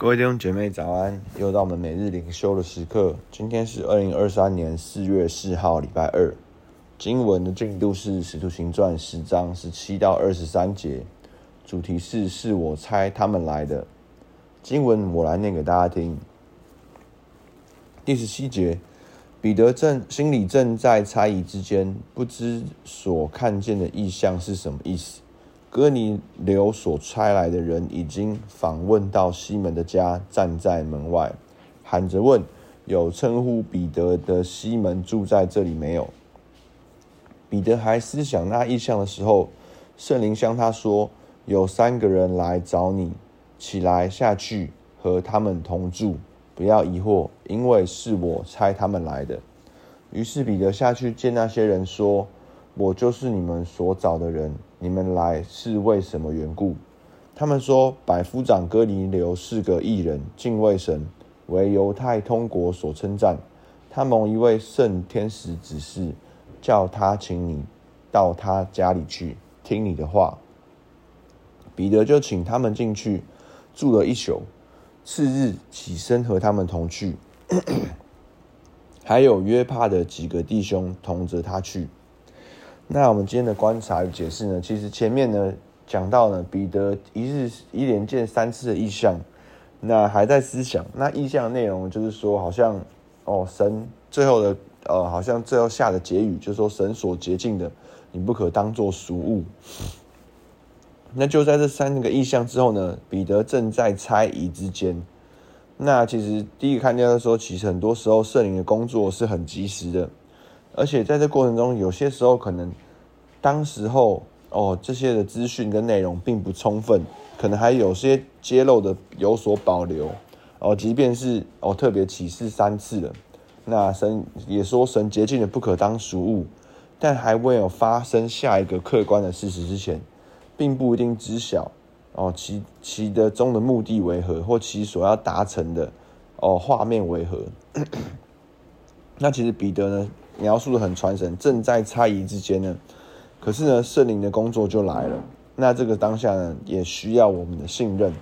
各位弟兄姐妹早安，又到我们每日灵修的时刻。今天是二零二三年四月四号，礼拜二。经文的进度是《使徒行传》十章十七到二十三节，主题是“是我猜他们来的”。经文我来念给大家听。第十七节，彼得正心里正在猜疑之间，不知所看见的异象是什么意思。哥尼流所差来的人已经访问到西门的家，站在门外，喊着问：“有称呼彼得的西门住在这里没有？”彼得还思想那异象的时候，圣灵向他说：“有三个人来找你，起来下去和他们同住，不要疑惑，因为是我差他们来的。”于是彼得下去见那些人，说：“我就是你们所找的人。”你们来是为什么缘故？他们说，百夫长哥尼流是个异人，敬畏神，为犹太通国所称赞。他蒙一位圣天使指示，叫他请你到他家里去，听你的话。彼得就请他们进去，住了一宿。次日起身和他们同去，还有约帕的几个弟兄同着他去。那我们今天的观察与解释呢？其实前面呢讲到呢，彼得一日一连见三次的异象，那还在思想。那异象的内容就是说，好像哦，神最后的呃，好像最后下的结语就是说，神所洁净的，你不可当作俗物。那就在这三个异象之后呢，彼得正在猜疑之间。那其实第一个看见的时候，其实很多时候圣灵的工作是很及时的。而且在这过程中，有些时候可能当时候哦，这些的资讯跟内容并不充分，可能还有些揭露的有所保留哦。即便是哦特别启示三次了，那神也说神洁净的不可当俗物，但还未有发生下一个客观的事实之前，并不一定知晓哦其其的中的目的为何，或其所要达成的哦画面为何。那其实彼得呢？描述的很传神，正在猜疑之间呢，可是呢，圣灵的工作就来了。那这个当下呢，也需要我们的信任。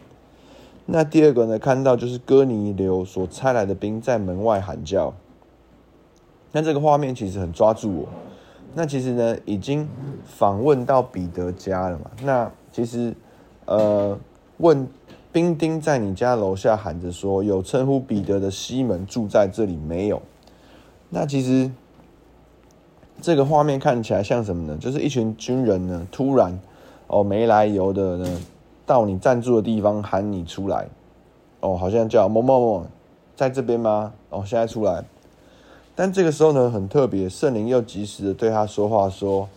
那第二个呢，看到就是哥尼流所差来的兵在门外喊叫。那这个画面其实很抓住我。那其实呢，已经访问到彼得家了嘛。那其实，呃，问兵丁在你家楼下喊着说，有称呼彼得的西门住在这里没有？那其实。这个画面看起来像什么呢？就是一群军人呢，突然哦没来由的呢，到你站住的地方喊你出来，哦，好像叫某某某，在这边吗？哦，现在出来。但这个时候呢，很特别，圣灵又及时的对他说话，说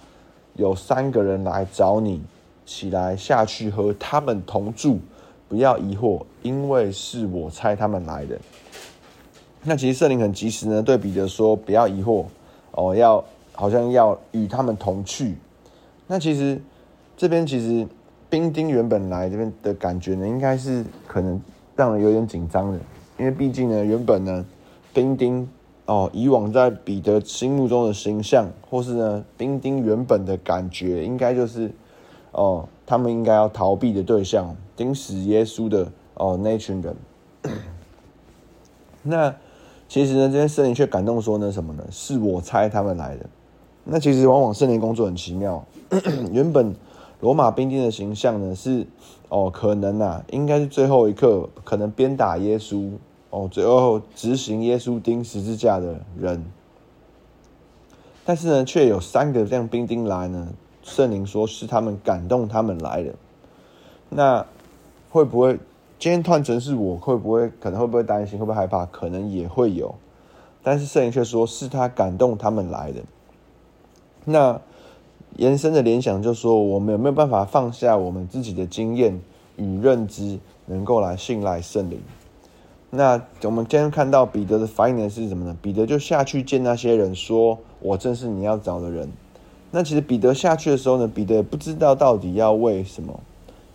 有三个人来找你，起来下去和他们同住，不要疑惑，因为是我差他们来的。那其实圣灵很及时呢，对彼得说不要疑惑，哦，要。好像要与他们同去，那其实这边其实冰丁原本来这边的感觉呢，应该是可能让人有点紧张的，因为毕竟呢，原本呢冰丁哦，以往在彼得心目中的形象，或是呢冰丁原本的感觉，应该就是哦，他们应该要逃避的对象，钉死耶稣的哦那群人。那其实呢，这边圣灵却感动说呢什么呢？是我差他们来的。那其实往往圣灵工作很奇妙。原本罗马兵丁的形象呢是哦，可能啊，应该是最后一刻可能鞭打耶稣哦，最后执行耶稣钉十字架的人。但是呢，却有三个这样兵丁来呢，圣灵说是他们感动他们来的。那会不会今天换成是我会不会可能会不会担心会不会害怕？可能也会有。但是圣灵却说是他感动他们来的。那延伸的联想就是说，我们有没有办法放下我们自己的经验与认知，能够来信赖圣灵？那我们今天看到彼得的反应呢是什么呢？彼得就下去见那些人，说：“我正是你要找的人。”那其实彼得下去的时候呢，彼得不知道到底要为什么，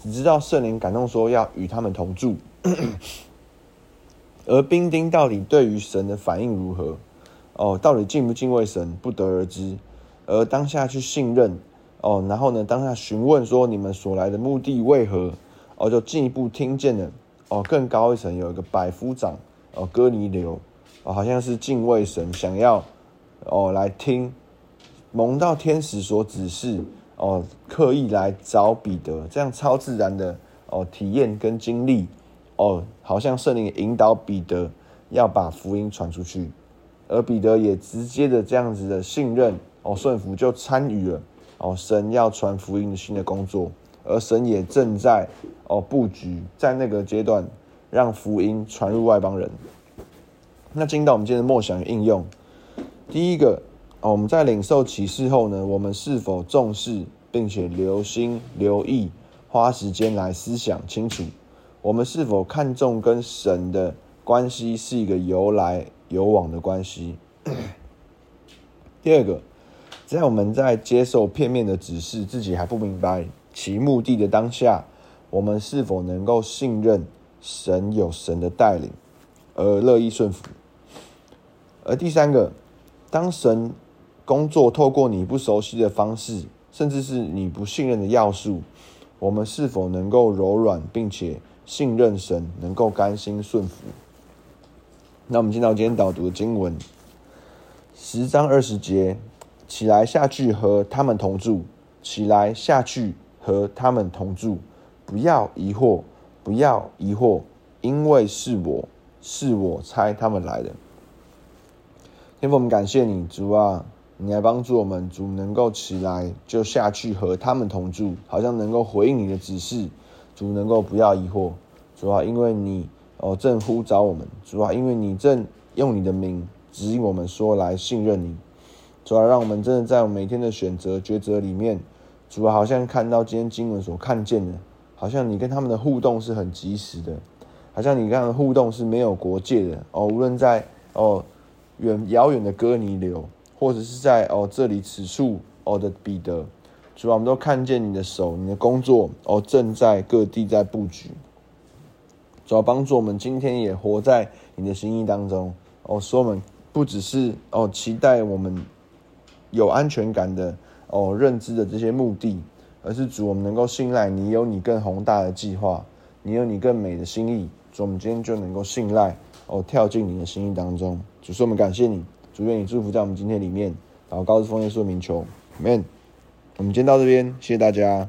只知道圣灵感动说要与他们同住。而兵丁到底对于神的反应如何？哦，到底敬不敬畏神，不得而知。而当下去信任哦，然后呢，当下询问说你们所来的目的为何？哦，就进一步听见了哦，更高一层有一个百夫长哦，哥尼流哦，好像是敬畏神，想要哦来听蒙到天使所指示哦，刻意来找彼得，这样超自然的哦体验跟经历哦，好像圣灵引导彼得要把福音传出去，而彼得也直接的这样子的信任哦顺服，就参与了哦神要传福音的新的工作。而神也正在哦布局，在那个阶段让福音传入外邦人。那进到我们今天的默想与应用，第一个哦，我们在领受启示后呢，我们是否重视并且留心留意，花时间来思想清楚，我们是否看重跟神的关系是一个由来有往的关系？第二个，在我们在接受片面的指示，自己还不明白。其目的的当下，我们是否能够信任神有神的带领，而乐意顺服？而第三个，当神工作透过你不熟悉的方式，甚至是你不信任的要素，我们是否能够柔软，并且信任神，能够甘心顺服？那我们进到今天导读的经文，十章二十节，起来下去和他们同住，起来下去。和他们同住，不要疑惑，不要疑惑，因为是我，是我猜他们来的。天父，我们感谢你，主啊，你来帮助我们，主能够起来就下去和他们同住，好像能够回应你的指示，主能够不要疑惑，主啊，因为你哦正呼召我们，主啊，因为你正用你的名指引我们说来信任你，主要，让我们真的在我们每天的选择抉择里面。主要，好像看到今天经文所看见的，好像你跟他们的互动是很及时的，好像你跟他们的互动是没有国界的哦。无论在哦远遥远的哥尼流，或者是在哦这里此处哦的彼得，主啊，我们都看见你的手，你的工作哦正在各地在布局。主要，帮助我们今天也活在你的心意当中哦，说我们不只是哦期待我们有安全感的。哦，认知的这些目的，而是主，我们能够信赖你，有你更宏大的计划，你有你更美的心意。主，我们今天就能够信赖哦，跳进你的心意当中。主，说我们感谢你，主愿你祝福在我们今天里面，祷告是奉耶稣的名求，Amen。我们今天到这边，谢谢大家。